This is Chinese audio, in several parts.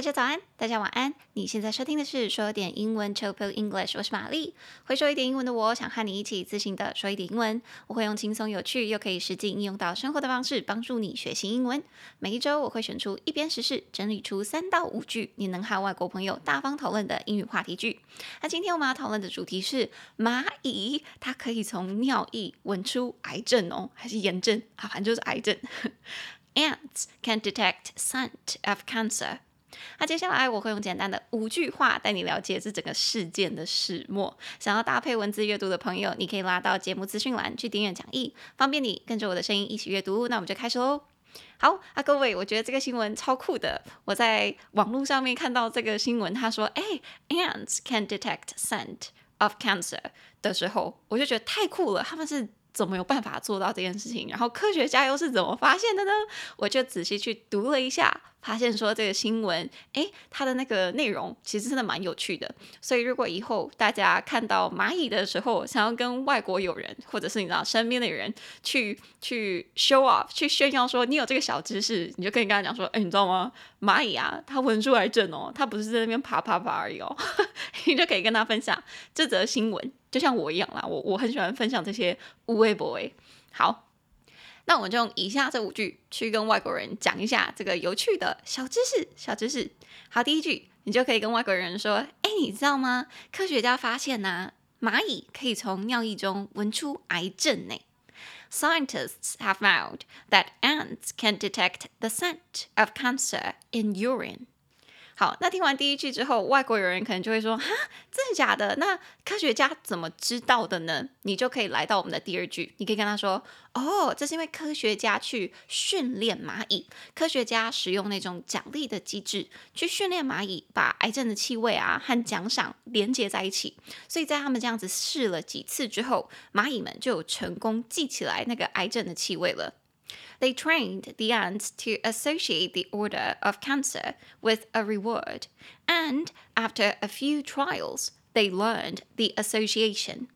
大家早安，大家晚安。你现在收听的是说点英文 Chill English，我是玛丽。会说一点英文的我，想和你一起自信的说一点英文。我会用轻松有趣又可以实际应用到生活的方式，帮助你学习英文。每一周我会选出一篇时事，整理出三到五句你能和外国朋友大方讨论的英语话题句。那今天我们要讨论的主题是蚂蚁，它可以从尿液闻出癌症哦，还是炎症啊？反正就是癌症。Ants can detect scent of cancer. 那接下来我会用简单的五句话带你了解这整个事件的始末。想要搭配文字阅读的朋友，你可以拉到节目资讯栏去订阅讲义，方便你跟着我的声音一起阅读。那我们就开始喽。好啊，各位，我觉得这个新闻超酷的。我在网络上面看到这个新闻，他说：“哎，ants can detect scent of cancer” 的时候，我就觉得太酷了。他们是怎么有办法做到这件事情？然后科学家又是怎么发现的呢？我就仔细去读了一下。发现说这个新闻，诶，它的那个内容其实真的蛮有趣的。所以如果以后大家看到蚂蚁的时候，想要跟外国友人或者是你知道身边的人去去 show off，去炫耀说你有这个小知识，你就可以跟他讲说，诶，你知道吗？蚂蚁啊，它闻出癌症哦，它不是在那边爬爬爬而已哦。你就可以跟他分享这则新闻，就像我一样啦，我我很喜欢分享这些无微博诶。好。那我就用以下这五句去跟外国人讲一下这个有趣的小知识。小知识，好，第一句你就可以跟外国人说：“哎，你知道吗？科学家发现呐，蚂蚁可以从尿液中闻出癌症呢。”Scientists have found that ants can detect the scent of cancer in urine. 好，那听完第一句之后，外国友人可能就会说：“哈，真的假的？那科学家怎么知道的呢？”你就可以来到我们的第二句，你可以跟他说：“哦，这是因为科学家去训练蚂蚁，科学家使用那种奖励的机制去训练蚂蚁，把癌症的气味啊和奖赏连接在一起。所以在他们这样子试了几次之后，蚂蚁们就成功记起来那个癌症的气味了。” They trained the ants to associate the odor of cancer with a reward, and after a few trials, they learned the association.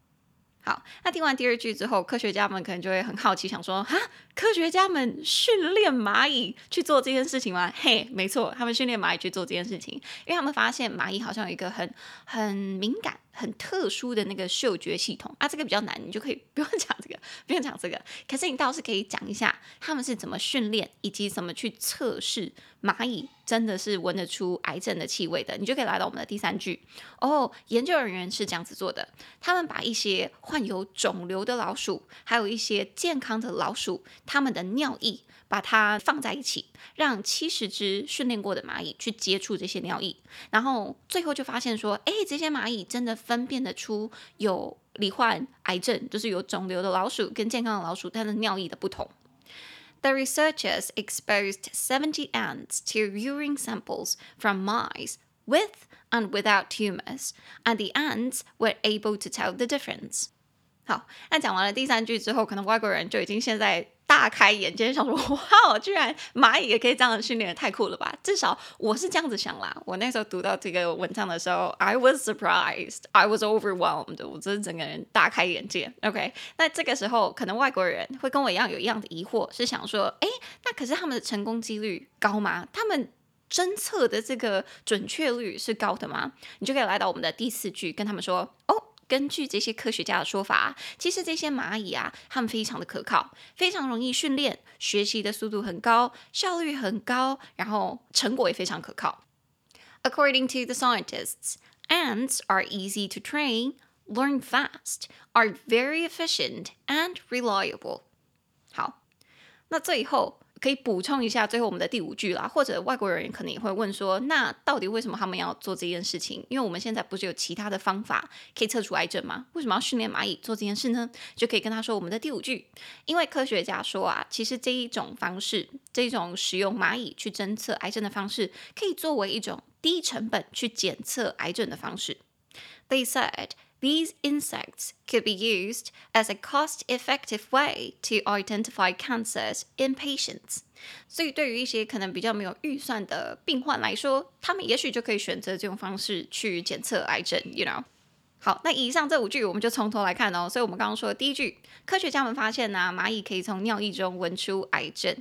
好，那听完第二句之后，科学家们可能就会很好奇，想说：哈， 科学家们训练蚂蚁去做这件事情吗？嘿，没错，他们训练蚂蚁去做这件事情，因为他们发现蚂蚁好像有一个很很敏感。很特殊的那个嗅觉系统啊，这个比较难，你就可以不用讲这个，不用讲这个。可是你倒是可以讲一下他们是怎么训练，以及怎么去测试蚂蚁真的是闻得出癌症的气味的。你就可以来到我们的第三句哦。研究人员是这样子做的，他们把一些患有肿瘤的老鼠，还有一些健康的老鼠，他们的尿液。把它放在一起，让七十只训练过的蚂蚁去接触这些尿液，然后最后就发现说，哎，这些蚂蚁真的分辨得出有罹患癌症，就是有肿瘤的老鼠跟健康的老鼠它的尿液的不同。The researchers exposed seventy ants to urine samples from mice with and without tumors, and the ants were able to tell the difference. 好，那讲完了第三句之后，可能外国人就已经现在。大开眼界，想说哇，居然蚂蚁也可以这样训练，太酷了吧！至少我是这样子想啦。我那时候读到这个文章的时候，I was surprised, I was overwhelmed，我真的整个人大开眼界。OK，那这个时候可能外国人会跟我一样有一样的疑惑，是想说，哎，那可是他们的成功几率高吗？他们侦测的这个准确率是高的吗？你就可以来到我们的第四句，跟他们说，哦。根据这些科学家的说法，其实这些蚂蚁啊，它们非常的可靠，非常容易训练，学习的速度很高，效率很高，然后成果也非常可靠。According to the scientists, ants are easy to train, learn fast, are very efficient and reliable. 好，那最后。可以补充一下最后我们的第五句啦，或者外国人可能也会问说，那到底为什么他们要做这件事情？因为我们现在不是有其他的方法可以测出癌症吗？为什么要训练蚂蚁做这件事呢？就可以跟他说我们的第五句，因为科学家说啊，其实这一种方式，这种使用蚂蚁去侦测癌症的方式，可以作为一种低成本去检测癌症的方式。They said. These insects could be used as a cost-effective way to identify cancers in patients. 所以，对于一些可能比较没有预算的病患来说，他们也许就可以选择这种方式去检测癌症。You know？好，那以上这五句我们就从头来看哦。所以，我们刚刚说的第一句，科学家们发现呢、啊，蚂蚁可以从尿液中闻出癌症。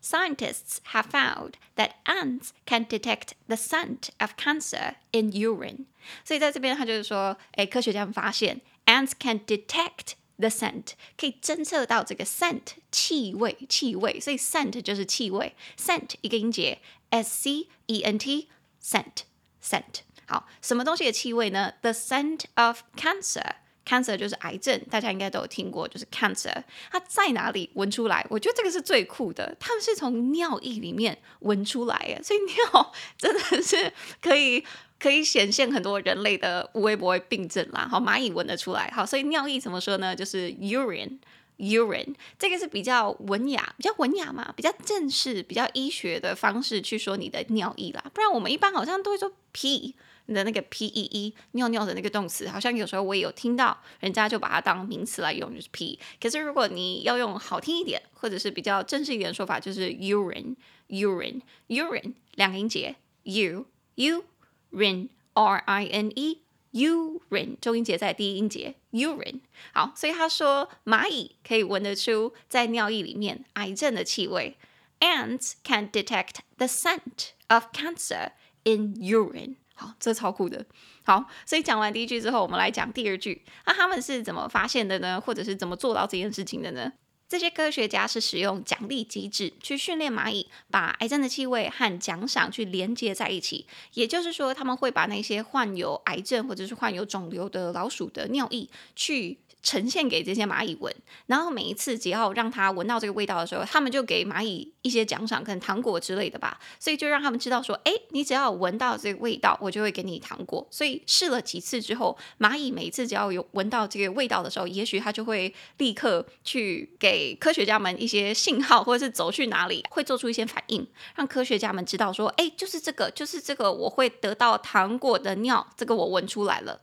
Scientists have found that ants can detect the scent of cancer in urine。所以在这边，他就是说，哎，科学家们发现 ants can detect the scent，可以侦测到这个 scent 气味，气味。所以 scent 就是气味，scent 一个音节，s c e n t scent scent。好，什么东西的气味呢？The scent of cancer。 Cancer 就是癌症，大家应该都有听过，就是 cancer。它在哪里闻出来？我觉得这个是最酷的，他们是从尿液里面闻出来耶，所以 尿真的是可以可以显现很多人类的无微不微病症啦。好，蚂蚁闻得出来。好，所以尿液怎么说呢？就是 urine，urine。这个是比较文雅，比较文雅嘛，比较正式、比较医学的方式去说你的尿液啦。不然我们一般好像都会说屁。你的那个 p e e 尿尿的那个动词，好像有时候我也有听到，人家就把它当名词来用，就是 p。可是如果你要用好听一点，或者是比较正式一点的说法，就是 urine，urine，urine 两个音节，u u rin r i n e urine 中音节在第一音节 urine。好，所以他说蚂蚁可以闻得出在尿液里面癌症的气味，ants can detect the scent of cancer in urine。好，这超酷的。好，所以讲完第一句之后，我们来讲第二句。那他们是怎么发现的呢？或者是怎么做到这件事情的呢？这些科学家是使用奖励机制去训练蚂蚁，把癌症的气味和奖赏去连接在一起。也就是说，他们会把那些患有癌症或者是患有肿瘤的老鼠的尿液去。呈现给这些蚂蚁闻，然后每一次只要让它闻到这个味道的时候，他们就给蚂蚁一些奖赏，可能糖果之类的吧。所以就让他们知道说，哎，你只要闻到这个味道，我就会给你糖果。所以试了几次之后，蚂蚁每一次只要有闻到这个味道的时候，也许它就会立刻去给科学家们一些信号，或者是走去哪里，会做出一些反应，让科学家们知道说，哎，就是这个，就是这个，我会得到糖果的尿，这个我闻出来了。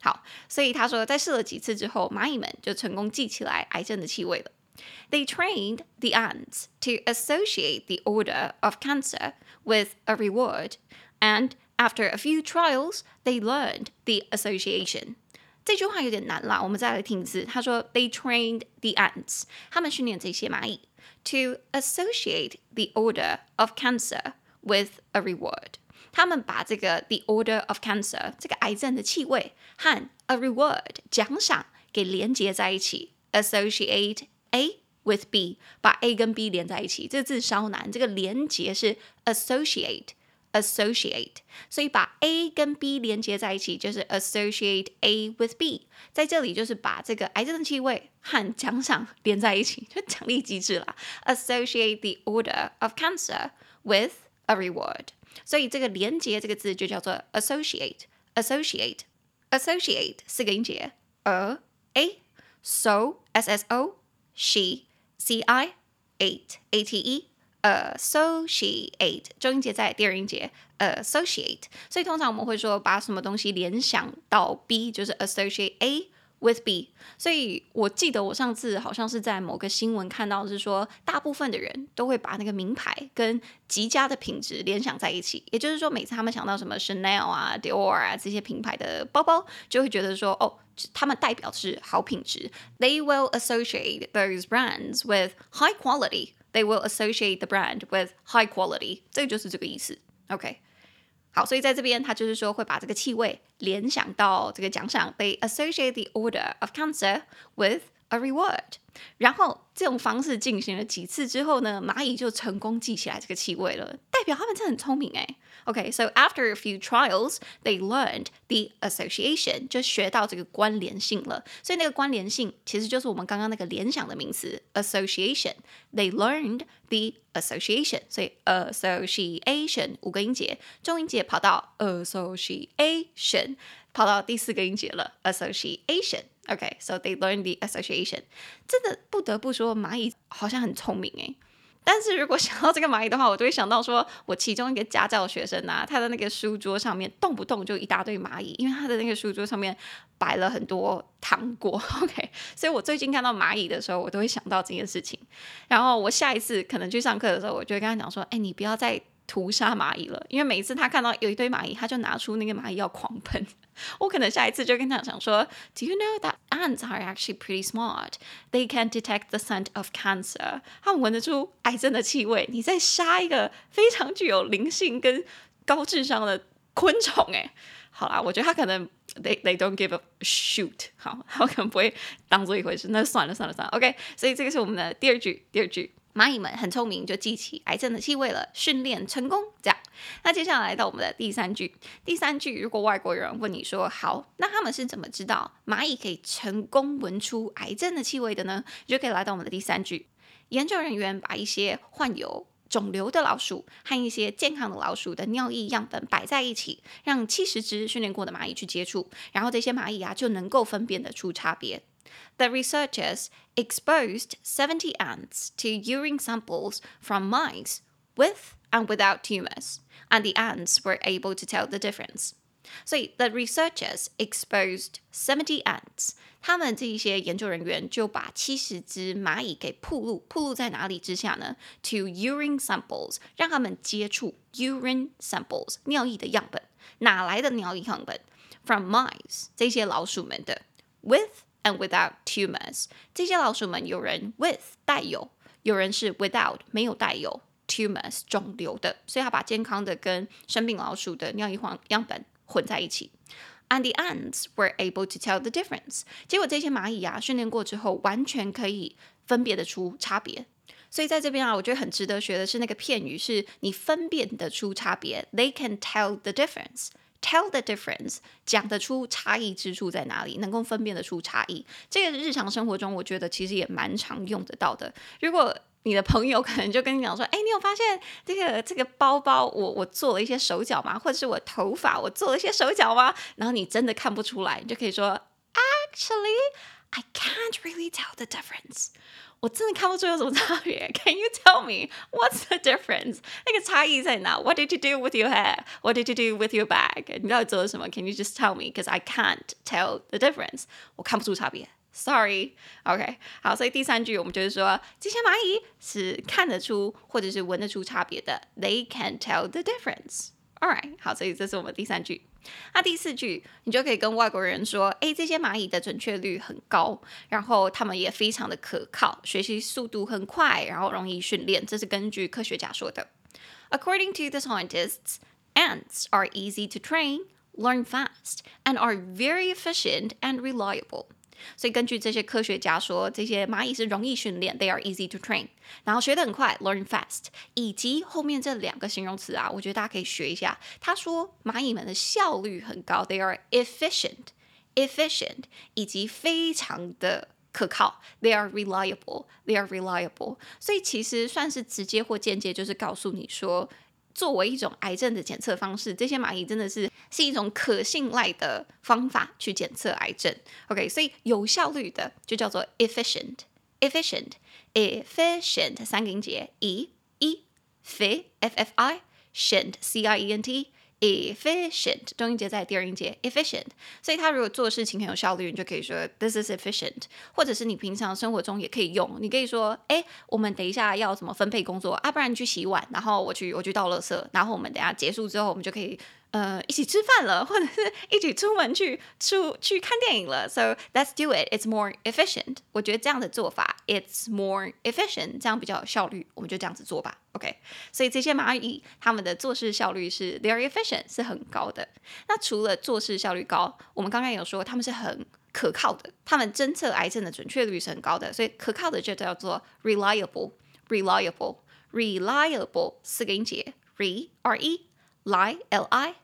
好，所以他说，在试了几次之后，蚂蚁们就成功记起来癌症的气味了。They trained the ants to associate the odor of cancer with a reward, and after a few trials, they learned the association. 这句话有点难啦，我们再来听一次。他说，They trained the ants，他们训练这些蚂蚁，to associate the odor of cancer with a reward。 他们把这个 the odor of cancer 这个癌症的气味和 a reward 奖赏给连接在一起，associate A with B，把 A 跟 B 连在一起，这个字稍难，这个连接是 associate associate，所以把 A 跟 B 连接在一起就是 associate A with B，在这里就是把这个癌症的气味和奖赏连在一起，就奖励机制啦，associate the odor of cancer with a reward。 所以这个连接这个字就叫做 associate，associate，associate 四个音节，a a so s s o she c i ate a t e associate 中音节在第二音节 associate，所以通常我们会说把什么东西联想到 b 就是 associate a。With B，所以我记得我上次好像是在某个新闻看到，是说大部分的人都会把那个名牌跟极佳的品质联想在一起。也就是说，每次他们想到什么 Chanel 啊、Dior 啊这些品牌的包包，就会觉得说，哦，他们代表是好品质。They will associate those brands with high quality. They will associate the brand with high quality. 这就是这个意思。OK。好，所以在这边，他就是说会把这个气味联想到这个奖赏，They associate the order of cancer with a reward。然后这种方式进行了几次之后呢，蚂蚁就成功记起来这个气味了，代表他们真的很聪明诶。OK，so after a few trials, they learned the association，就学到这个关联性了。所以那个关联性其实就是我们刚刚那个联想的名词 association。They learned the association，所以 association 五个音节，中音节跑到 association，跑到第四个音节了 association。Okay, so they learn the association。真的不得不说，蚂蚁好像很聪明诶。但是如果想到这个蚂蚁的话，我就会想到说，我其中一个家教学生啊，他的那个书桌上面动不动就一大堆蚂蚁，因为他的那个书桌上面摆了很多糖果。OK，所以我最近看到蚂蚁的时候，我都会想到这件事情。然后我下一次可能去上课的时候，我就会跟他讲说，哎，你不要再屠杀蚂蚁了，因为每一次他看到有一堆蚂蚁，他就拿出那个蚂蚁要狂喷。我可能下一次就跟他讲说，Do you know that ants are actually pretty smart? They can detect the scent of cancer. 他们闻得出癌症的气味。你在杀一个非常具有灵性跟高智商的昆虫，诶，好啦，我觉得他可能 they they don't give a shoot，好，他可能不会当做一回事。那算了算了算了，OK。所以这个是我们的第二句，第二句。蚂蚁们很聪明，就记起癌症的气味了。训练成功，这样。那接下来到我们的第三句。第三句，如果外国人问你说“好”，那他们是怎么知道蚂蚁可以成功闻出癌症的气味的呢？你就可以来到我们的第三句。研究人员把一些患有肿瘤的老鼠和一些健康的老鼠的尿液样本摆在一起，让七十只训练过的蚂蚁去接触，然后这些蚂蚁啊就能够分辨得出差别。The researchers exposed 70 ants to urine samples from mice with and without tumors, and the ants were able to tell the difference. 所以，the researchers exposed 70 ants，他们这一些研究人员就把七十只蚂蚁给暴露，暴露在哪里之下呢？To urine samples，让他们接触 urine samples 尿液的样本，哪来的尿液样本？From mice，这些老鼠们的，with。 And without tumors，这些老鼠们有人 with 带有，有人是 without 没有带有 tumors 肿瘤的，所以他把健康的跟生病老鼠的尿液样样本混在一起。And the ants were able to tell the difference。结果这些蚂蚁啊，训练过之后，完全可以分别得出差别。所以在这边啊，我觉得很值得学的是那个片语，是你分辨得出差别。They can tell the difference。 Tell the difference，讲得出差异之处在哪里，能够分辨得出差异。这个日常生活中，我觉得其实也蛮常用得到的。如果你的朋友可能就跟你讲说：“哎，你有发现这个这个包包我，我我做了一些手脚吗？或者是我头发我做了一些手脚吗？”然后你真的看不出来，你就可以说：“Actually, I can't really tell the difference。”我真的看不出有什么差别。Can you tell me what's the difference？那个差异在哪？What did you do with your hair? What did you do with your bag？你到底做了什么？Can you just tell me? Because I can't tell the difference。我看不出差别。Sorry。OK。好，所以第三句我们就是说，这些蚂蚁是看得出或者是闻得出差别的。They can tell the difference。Alright。好，所以这是我们第三句。 那第四句，你就可以跟外国人说：“诶，这些蚂蚁的准确率很高，然后它们也非常的可靠，学习速度很快，然后容易训练。”这是根据科学家说的。According to the scientists, ants are easy to train, learn fast, and are very efficient and reliable. 所以根据这些科学家说，这些蚂蚁是容易训练，they are easy to train，然后学得很快，learn fast，以及后面这两个形容词啊，我觉得大家可以学一下。他说蚂蚁们的效率很高，they are efficient，efficient，以及非常的可靠，they are reliable，they are reliable。所以其实算是直接或间接，就是告诉你说。作为一种癌症的检测方式，这些蚂蚁真的是是一种可信赖的方法去检测癌症。OK，所以有效率的就叫做 efficient，efficient，efficient 三个音节，e e f f f i cient c i e n t。Efficient 中音节在第二音节 efficient，所以他如果做事情很有效率，你就可以说 this is efficient，或者是你平常生活中也可以用，你可以说，哎，我们等一下要怎么分配工作啊？不然你去洗碗，然后我去我去倒垃圾，然后我们等下结束之后，我们就可以。呃，一起吃饭了，或者是一起出门去出去看电影了。So let's do it. It's more efficient. 我觉得这样的做法，it's more efficient，这样比较有效率。我们就这样子做吧。OK。所以这些蚂蚁，他们的做事效率是 very efficient，是很高的。那除了做事效率高，我们刚刚有说他们是很可靠的，他们侦测癌症的准确率是很高的。所以可靠的就叫做 reliable，reliable，reliable，四个音节，re r e lie l i。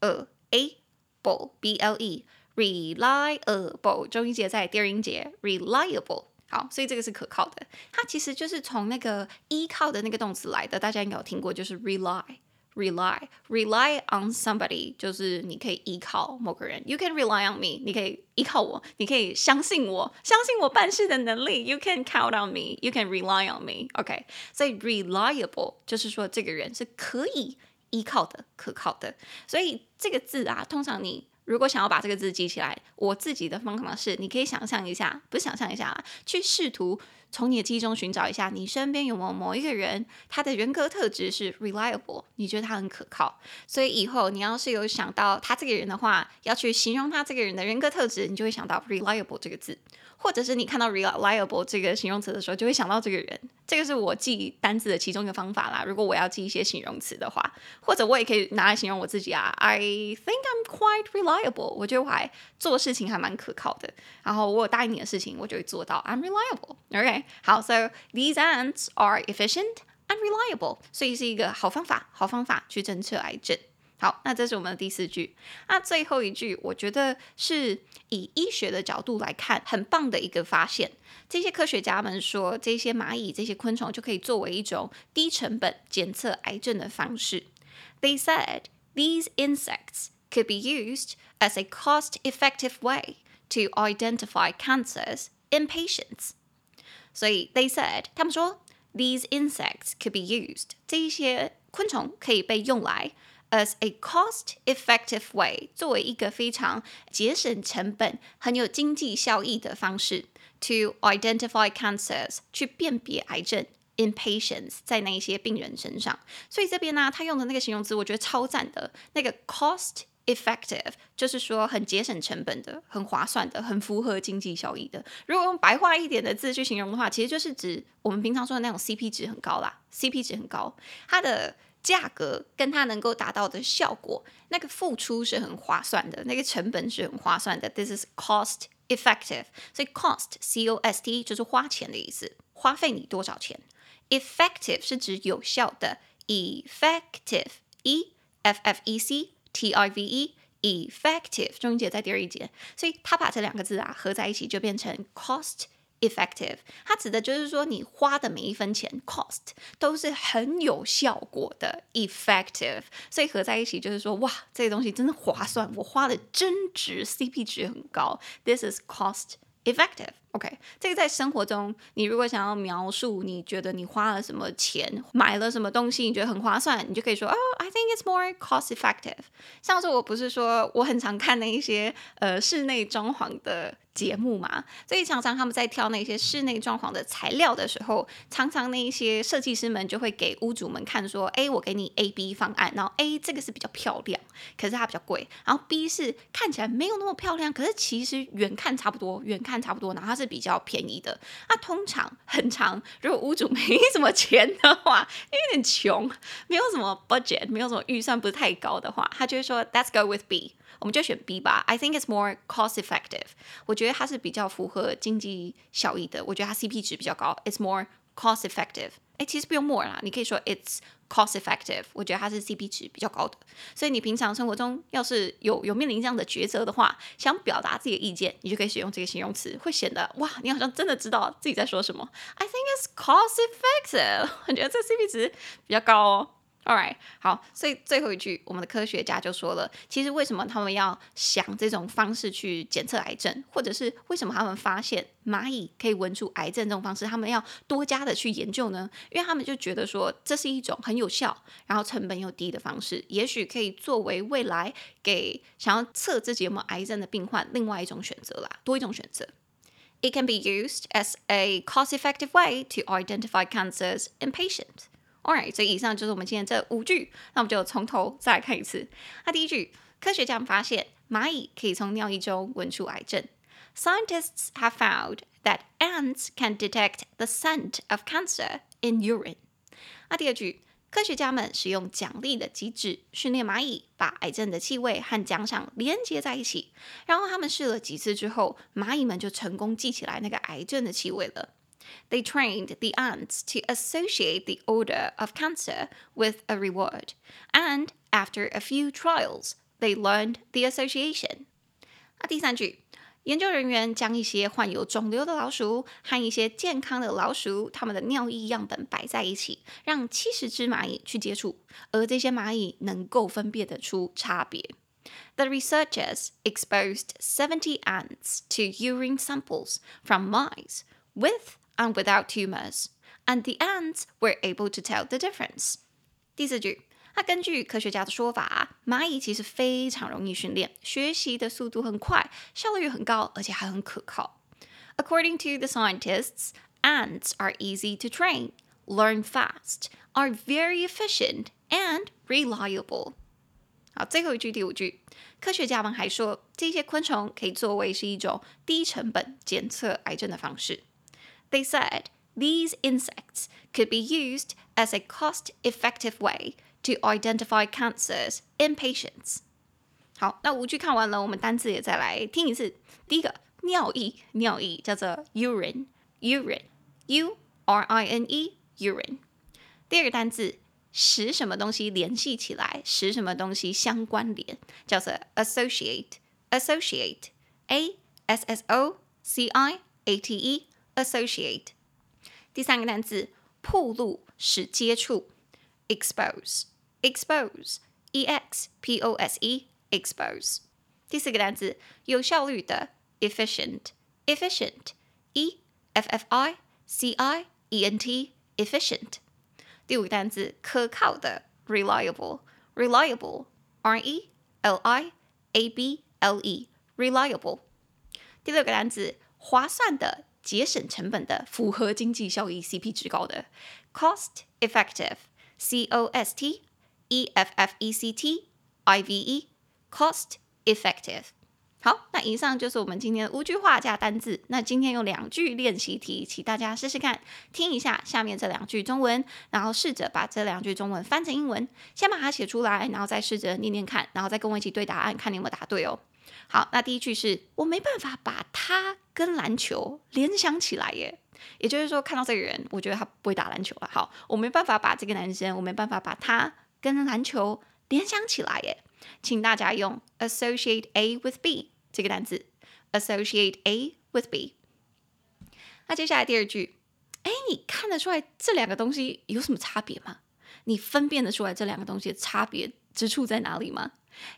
呃，able b l e reliable 中音节在第二音节 reliable 好，所以这个是可靠的。它其实就是从那个依靠的那个动词来的，大家应该有听过，就是 rely rely rely on somebody 就是你可以依靠某个人。You can rely on me，你可以依靠我，你可以相信我，相信我办事的能力。You can count on me，You can rely on me。OK，所以 reliable 就是说这个人是可以。 依靠的、可靠的，所以这个字啊，通常你如果想要把这个字记起来，我自己的方法是，你可以想象一下，不是想象一下，去试图从你的记忆中寻找一下，你身边有没有某一个人，他的人格特质是 reliable，你觉得他很可靠。所以以后你要是有想到他这个人的话，要去形容他这个人的人格特质，你就会想到 reliable 这个字。或者是你看到 reliable 这个形容词的时候，就会想到这个人。这个是我记单字的其中一个方法啦。如果我要记一些形容词的话，或者我也可以拿来形容我自己啊。I think I'm quite reliable。我觉得我还做事情还蛮可靠的。然后我有答应你的事情，我就会做到。I'm reliable。OK，好，So these ants are efficient and reliable。所以是一个好方法，好方法去侦测癌症。好，那这是我们的第四句。那最后一句，我觉得是以医学的角度来看，很棒的一个发现。这些科学家们说，这些蚂蚁、这些昆虫就可以作为一种低成本检测癌症的方式。They said these insects could be used as a cost-effective way to identify cancers in patients. 所以，they said 他们说，these insects could be used 这一些昆虫可以被用来。 As a cost-effective way，作为一个非常节省成本、很有经济效益的方式，to identify cancers，去辨别癌症，in patients，在那一些病人身上。所以这边呢，他用的那个形容词，我觉得超赞的。那个 cost-effective，就是说很节省成本的、很划算的、很符合经济效益的。如果用白话一点的字去形容的话，其实就是指我们平常说的那种 CP 值很高啦，CP 值很高，它的。价格跟它能够达到的效果，那个付出是很划算的，那个成本是很划算的。This is cost effective。所以 cost c o s t 就是花钱的意思，花费你多少钱。Effective 是指有效的，effective e f f e c t i v e effective 中音节在第二节，所以它把这两个字啊合在一起就变成 cost。Effective，它指的就是说你花的每一分钱，cost 都是很有效果的，effective。所以合在一起就是说，哇，这个东西真的划算，我花的真值，CP 值很高。This is cost effective。OK，这个在生活中，你如果想要描述，你觉得你花了什么钱，买了什么东西，你觉得很划算，你就可以说，哦，I think it's more cost effective。像是我不是说我很常看那一些呃室内装潢的。节目嘛，所以常常他们在挑那些室内装潢的材料的时候，常常那一些设计师们就会给屋主们看说，哎，我给你 A、B 方案，然后 A 这个是比较漂亮，可是它比较贵，然后 B 是看起来没有那么漂亮，可是其实远看差不多，远看差不多，然后它是比较便宜的。那通常很长，如果屋主没什么钱的话，有点穷，没有什么 budget，没有什么预算不是太高的话，他就会说，Let's go with B。我们就选 B 吧。I think it's more cost effective。我觉得它是比较符合经济效益的。我觉得它 CP 值比较高。It's more cost effective。哎，其实不用 more 啦，你可以说 it's cost effective。我觉得它是 CP 值比较高的。所以你平常生活中要是有有面临这样的抉择的话，想表达自己的意见，你就可以使用这个形容词，会显得哇，你好像真的知道自己在说什么。I think it's cost effective。我觉得这 CP 值比较高哦。Alright，好，所以最后一句，我们的科学家就说了，其实为什么他们要想这种方式去检测癌症，或者是为什么他们发现蚂蚁可以闻出癌症这种方式，他们要多加的去研究呢？因为他们就觉得说，这是一种很有效，然后成本又低的方式，也许可以作为未来给想要测自己有没有癌症的病患另外一种选择啦，多一种选择。It can be used as a cost-effective way to identify cancers in patients. All right，所以以上就是我们今天这五句，那我们就从头再来看一次。那第一句，科学家们发现蚂蚁可以从尿液中闻出癌症。Scientists have found that ants can detect the scent of cancer in urine。那第二句，科学家们使用奖励的机制训练蚂蚁把癌症的气味和奖赏连接在一起，然后他们试了几次之后，蚂蚁们就成功记起来那个癌症的气味了。They trained the ants to associate the odor of cancer with a reward, and after a few trials, they learned the association. 那第三句，研究人员将一些患有肿瘤的老鼠和一些健康的老鼠，它们的尿液样本摆在一起，让七十只蚂蚁去接触，而这些蚂蚁能够分辨得出差别。The researchers exposed seventy ants to urine samples from mice with and without tumors, and the ants were able to tell the difference. 第四句，那根据科学家的说法，蚂蚁其实非常容易训练，学习的速度很快，效率很高，而且还很可靠。According to the scientists, Ants are easy to train, learn fast, are very efficient and reliable. 好，最后一句，第五句，科学家们还说，这些昆虫可以作为是一种低成本检测癌症的方式。 They said these insects could be used as a cost-effective way to identify cancers in patients. 好，那五句看完了，我们单词也再来听一次。第一个，尿液，尿液叫做 urine，urine，u r i n e，urine。第二个单词，使什么东西联系起来，使什么东西相关联，叫做 associate，associate，a s s o c i a t e，associate。第三个单词，暴露，使接触，expose，expose，e x p o s e。expose。第四个单词，有效率的，efficient，efficient，e f f i c i e n t，efficient。第五个单词，可靠的，reliable，reliable，r e l i a b l e，reliable。第六个单词，划算的， 节省成本的，符合经济效益，CP 值高的，cost effective，c o s t e f f e c t i v e。Cost effective。好，那以上就是我们今天的五句话加单字。那今天有两句练习题，请大家试试看，听一下下面这两句中文，然后试着把这两句中文翻成英文，先把它写出来，然后再试着念念看，然后再跟我一起对答案，看你有没有答对哦。好，那第一句是我没办法把他跟篮球联想起来耶，也就是说看到这个人，我觉得他不会打篮球了。好，我没办法把这个男生，我没办法把他跟篮球联想起来耶。请大家用 associate A with B 这个单词，associate A with B。那接下来第二句，哎，你看得出来这两个东西有什么差别吗？你分辨得出来这两个东西的差别之处在哪里吗？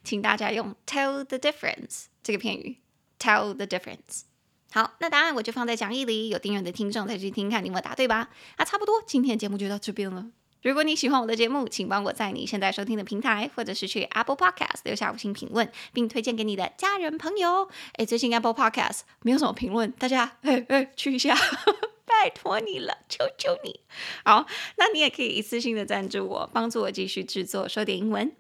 请大家用 tell the difference 这个片语，tell the difference。好，那答案我就放在讲义里，有订阅的听众再去听看，你有没有答对吧？那差不多，今天的节目就到这边了。如果你喜欢我的节目，请帮我在你现在收听的平台，或者是去 Apple Podcast 留下五星评论，并推荐给你的家人朋友。诶，最近 Apple Podcast 没有什么评论，大家诶诶去一下，拜托你了，求求你。好，那你也可以一次性的赞助我，帮助我继续制作说点英文。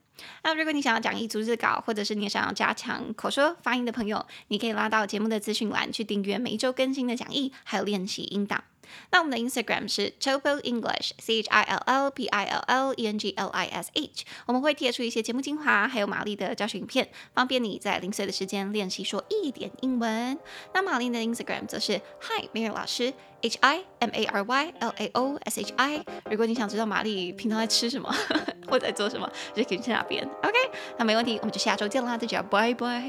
那如果你想要讲义逐字稿，或者是你想要加强口说发音的朋友，你可以拉到节目的资讯栏去订阅每一周更新的讲义，还有练习音档。那我们的 Instagram 是 Chill English，C H I L L P I L L E N G L I S H。我们会贴出一些节目精华，还有玛丽的教学影片，方便你在零碎的时间练习说一点英文。那玛丽的 Instagram 则是 Hi Mary 老师，H I M A R Y L A O S H I。如果你想知道玛丽平常在吃什么或在做什么，就可以去那边。OK，那没问题，我们就下周见啦，大家拜拜。